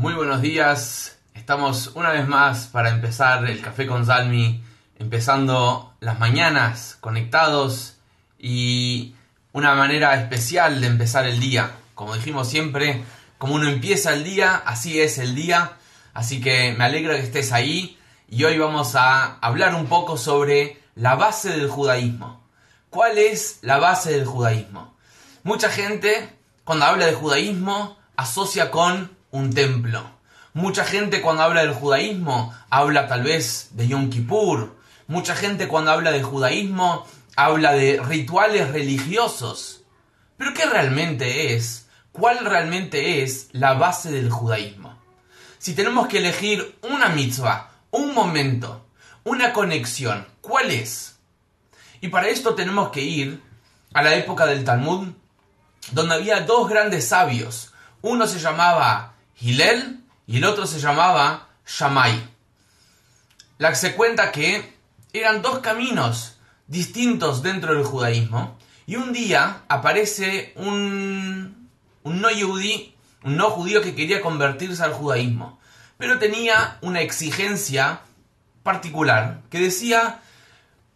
Muy buenos días. Estamos una vez más para empezar el café con Salmi, empezando las mañanas conectados y una manera especial de empezar el día. Como dijimos siempre, como uno empieza el día, así es el día. Así que me alegra que estés ahí y hoy vamos a hablar un poco sobre la base del judaísmo. ¿Cuál es la base del judaísmo? Mucha gente, cuando habla de judaísmo, asocia con un templo. Mucha gente cuando habla del judaísmo habla tal vez de Yom Kippur. Mucha gente cuando habla de judaísmo habla de rituales religiosos. Pero ¿qué realmente es? ¿Cuál realmente es la base del judaísmo? Si tenemos que elegir una mitzvah, un momento, una conexión, ¿cuál es? Y para esto tenemos que ir a la época del Talmud, donde había dos grandes sabios. Uno se llamaba Hillel y el otro se llamaba Shammai. La se cuenta que eran dos caminos distintos dentro del judaísmo y un día aparece un, no judí, un no judío que quería convertirse al judaísmo, pero tenía una exigencia particular que decía,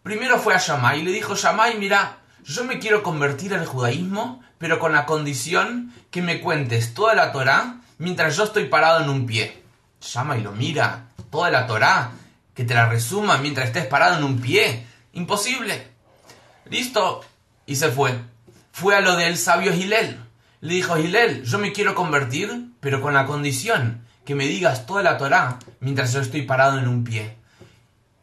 primero fue a Shammai y le dijo, Shammai, mira, yo me quiero convertir al judaísmo, pero con la condición que me cuentes toda la Torá mientras yo estoy parado en un pie. Llama y lo mira, toda la Torá, que te la resuma mientras estés parado en un pie. Imposible. Listo. Y se fue. Fue a lo del sabio Gilel. Le dijo, Gilel, yo me quiero convertir, pero con la condición que me digas toda la Torá mientras yo estoy parado en un pie.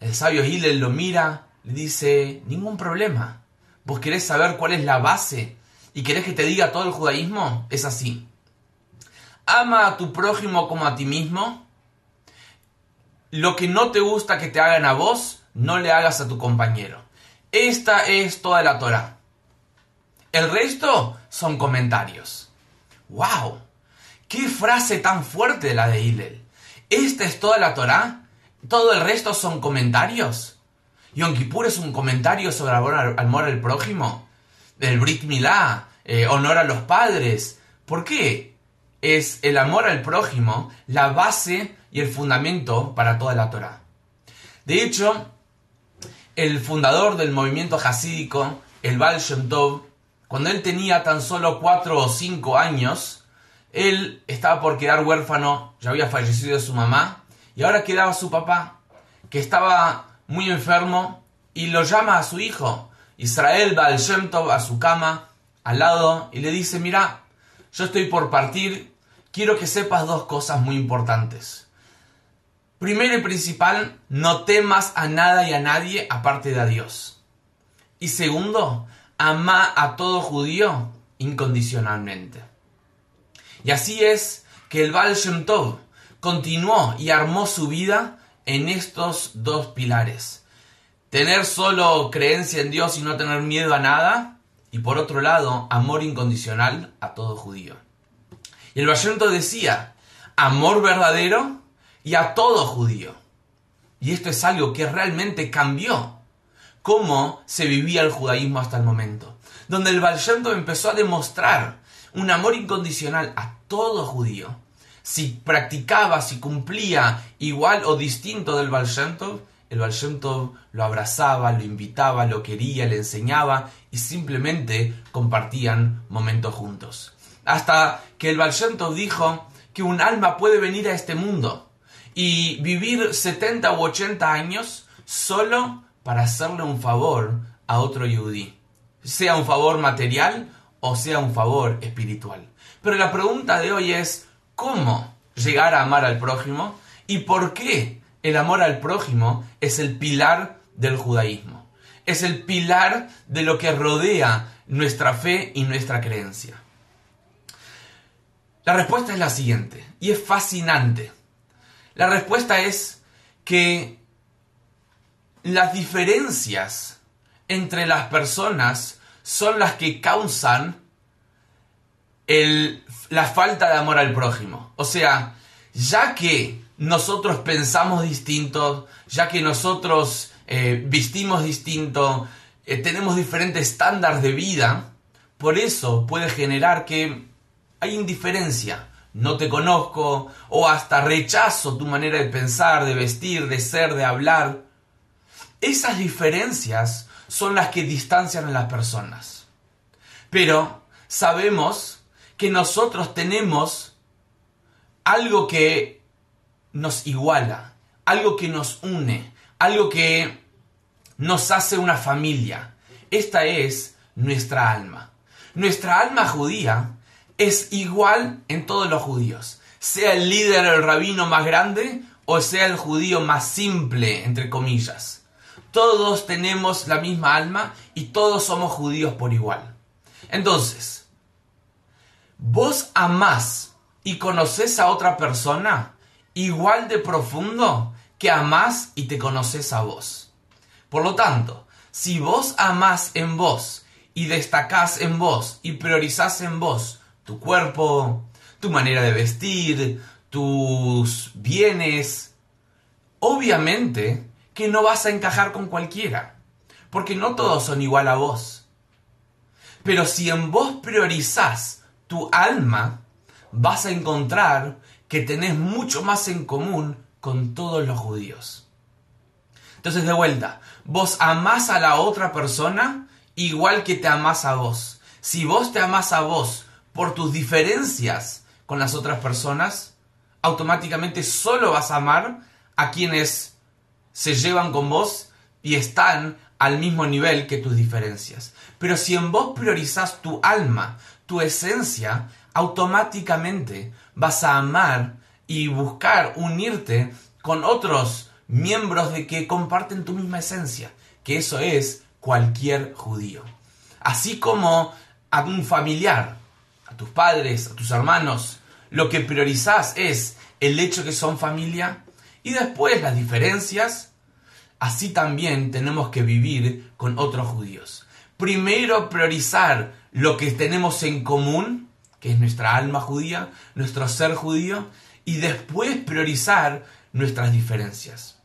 El sabio Gilel lo mira, le dice, ningún problema. ¿Vos querés saber cuál es la base y querés que te diga todo el judaísmo? Es así. Ama a tu prójimo como a ti mismo. Lo que no te gusta que te hagan a vos, no le hagas a tu compañero. Esta es toda la Torah. El resto son comentarios. ¡Wow! ¡Qué frase tan fuerte la de Hillel! ¿Esta es toda la Torah? ¿Todo el resto son comentarios? ¿Yom Kippur es un comentario sobre amor al prójimo? ¿El Brit Milá? Eh, ¿Honor a los padres? ¿Por qué? Es el amor al prójimo la base y el fundamento para toda la Torah. De hecho, el fundador del movimiento hasídico, el Baal Shem Tov, cuando él tenía tan solo cuatro o cinco años, él estaba por quedar huérfano, ya había fallecido su mamá, y ahora quedaba su papá, que estaba muy enfermo, y lo llama a su hijo, Israel Baal Shem Tov, a su cama, al lado, y le dice, mira, yo estoy por partir quiero que sepas dos cosas muy importantes. Primero y principal, no temas a nada y a nadie aparte de a Dios. Y segundo, ama a todo judío incondicionalmente. Y así es que el Baal Shem Tov continuó y armó su vida en estos dos pilares. Tener solo creencia en Dios y no tener miedo a nada. Y por otro lado, amor incondicional a todo judío. Y el Bayento decía, amor verdadero y a todo judío. Y esto es algo que realmente cambió cómo se vivía el judaísmo hasta el momento. Donde el Bayento empezó a demostrar un amor incondicional a todo judío. Si practicaba, si cumplía igual o distinto del Baal el Baal lo abrazaba, lo invitaba, lo quería, le enseñaba y simplemente compartían momentos juntos hasta que el Baal dijo que un alma puede venir a este mundo y vivir 70 u 80 años solo para hacerle un favor a otro yudí, sea un favor material o sea un favor espiritual. Pero la pregunta de hoy es, ¿cómo llegar a amar al prójimo? ¿Y por qué el amor al prójimo es el pilar del judaísmo? Es el pilar de lo que rodea nuestra fe y nuestra creencia. La respuesta es la siguiente, y es fascinante. La respuesta es que las diferencias entre las personas son las que causan la falta de amor al prójimo. O sea, ya que nosotros pensamos distinto, ya que nosotros eh, vestimos distinto, eh, tenemos diferentes estándares de vida, por eso puede generar que hay indiferencia, no te conozco, o hasta rechazo tu manera de pensar, de vestir, de ser, de hablar. Esas diferencias son las que distancian a las personas. Pero sabemos que nosotros tenemos algo que nos iguala, algo que nos une, algo que nos hace una familia. Esta es nuestra alma. Nuestra alma judía es igual en todos los judíos, sea el líder, el rabino más grande o sea el judío más simple, entre comillas. Todos tenemos la misma alma y todos somos judíos por igual. Entonces, vos amás y conoces a otra persona igual de profundo que amás y te conoces a vos. Por lo tanto, si vos amás en vos y destacás en vos y priorizás en vos tu cuerpo, tu manera de vestir, tus bienes, obviamente que no vas a encajar con cualquiera, porque no todos son igual a vos. Pero si en vos priorizás tu alma, vas a encontrar que tenés mucho más en común con todos los judíos. Entonces, de vuelta, vos amás a la otra persona igual que te amás a vos. Si vos te amás a vos por tus diferencias con las otras personas, automáticamente solo vas a amar a quienes se llevan con vos y están al mismo nivel que tus diferencias. Pero si en vos priorizas tu alma, tu esencia, automáticamente vas a amar y buscar unirte con otros miembros de que comparten tu misma esencia, que eso es cualquier judío. Así como a un familiar, tus padres, tus hermanos, lo que priorizás es el hecho que son familia y después las diferencias, así también tenemos que vivir con otros judíos. Primero priorizar lo que tenemos en común, que es nuestra alma judía, nuestro ser judío, y después priorizar nuestras diferencias.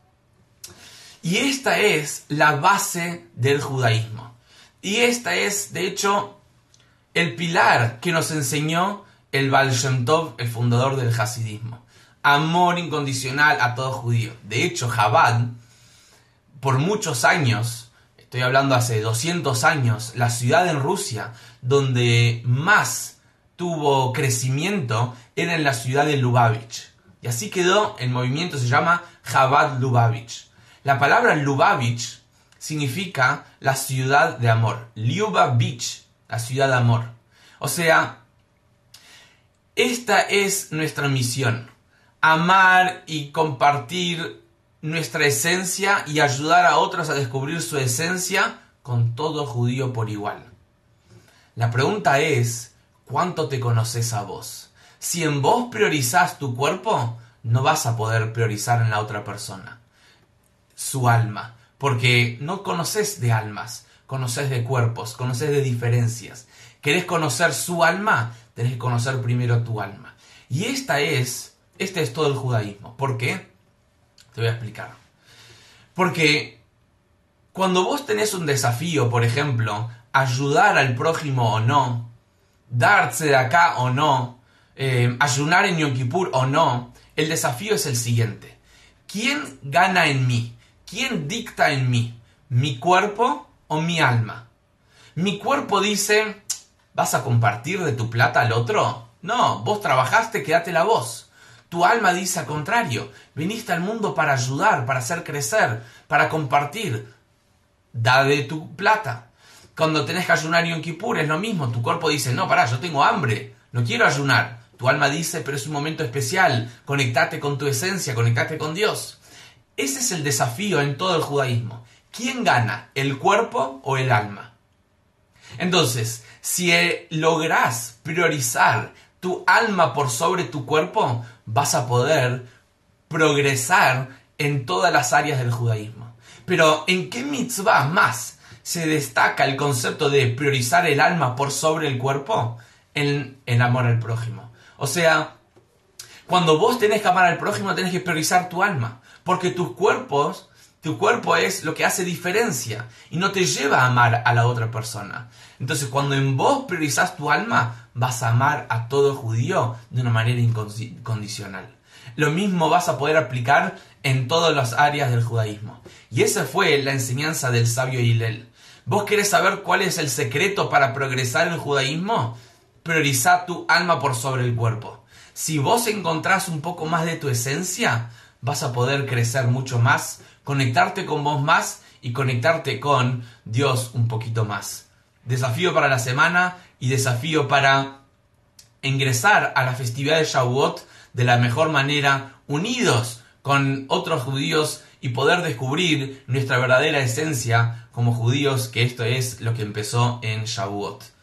Y esta es la base del judaísmo. Y esta es, de hecho, el pilar que nos enseñó el Baal Shem Tov, el fundador del Hasidismo. Amor incondicional a todo judío. De hecho, Jabad, por muchos años, estoy hablando hace 200 años, la ciudad en Rusia donde más tuvo crecimiento era en la ciudad de Lubavitch. Y así quedó, el movimiento se llama Chabad Lubavitch. La palabra Lubavitch significa la ciudad de amor. Lubavitch la ciudad de amor. O sea, esta es nuestra misión, amar y compartir nuestra esencia y ayudar a otros a descubrir su esencia con todo judío por igual. La pregunta es, ¿cuánto te conoces a vos? Si en vos priorizás tu cuerpo, no vas a poder priorizar en la otra persona su alma, porque no conoces de almas, conoces de cuerpos, conoces de diferencias. ¿Querés conocer su alma? Tenés que conocer primero tu alma. Y esta es, este es todo el judaísmo. ¿Por qué? Te voy a explicar. Porque cuando vos tenés un desafío, por ejemplo, ayudar al prójimo o no, darse de acá o no, eh, ayunar en Yom Kippur o no, el desafío es el siguiente. ¿Quién gana en mí? ¿Quién dicta en mí? ¿Mi cuerpo o mi alma? Mi cuerpo dice, ¿vas a compartir de tu plata al otro? No, vos trabajaste, quédate la voz. Tu alma dice al contrario, viniste al mundo para ayudar, para hacer crecer, para compartir. Da de tu plata. Cuando tenés que ayunar y un Kippur es lo mismo, tu cuerpo dice, no, pará, yo tengo hambre, no quiero ayunar. Tu alma dice, pero es un momento especial, conectate con tu esencia, conectate con Dios. Ese es el desafío en todo el judaísmo. ¿Quién gana? ¿El cuerpo o el alma? Entonces, si logras priorizar tu alma por sobre tu cuerpo, vas a poder progresar en todas las áreas del judaísmo. Pero ¿en qué mitzvah más se destaca el concepto de priorizar el alma por sobre el cuerpo? En el amor al prójimo. O sea, cuando vos tenés que amar al prójimo, tenés que priorizar tu alma. Porque tus cuerpos Tu cuerpo es lo que hace diferencia y no te lleva a amar a la otra persona. Entonces, cuando en vos priorizás tu alma, vas a amar a todo judío de una manera incondicional. Lo mismo vas a poder aplicar en todas las áreas del judaísmo. Y esa fue la enseñanza del sabio Hillel. ¿Vos querés saber cuál es el secreto para progresar en el judaísmo? Priorizar tu alma por sobre el cuerpo. Si vos encontrás un poco más de tu esencia, vas a poder crecer mucho más, conectarte con vos más y conectarte con Dios un poquito más. Desafío para la semana y desafío para ingresar a la festividad de Shavuot de la mejor manera, unidos con otros judíos y poder descubrir nuestra verdadera esencia como judíos, que esto es lo que empezó en Shavuot.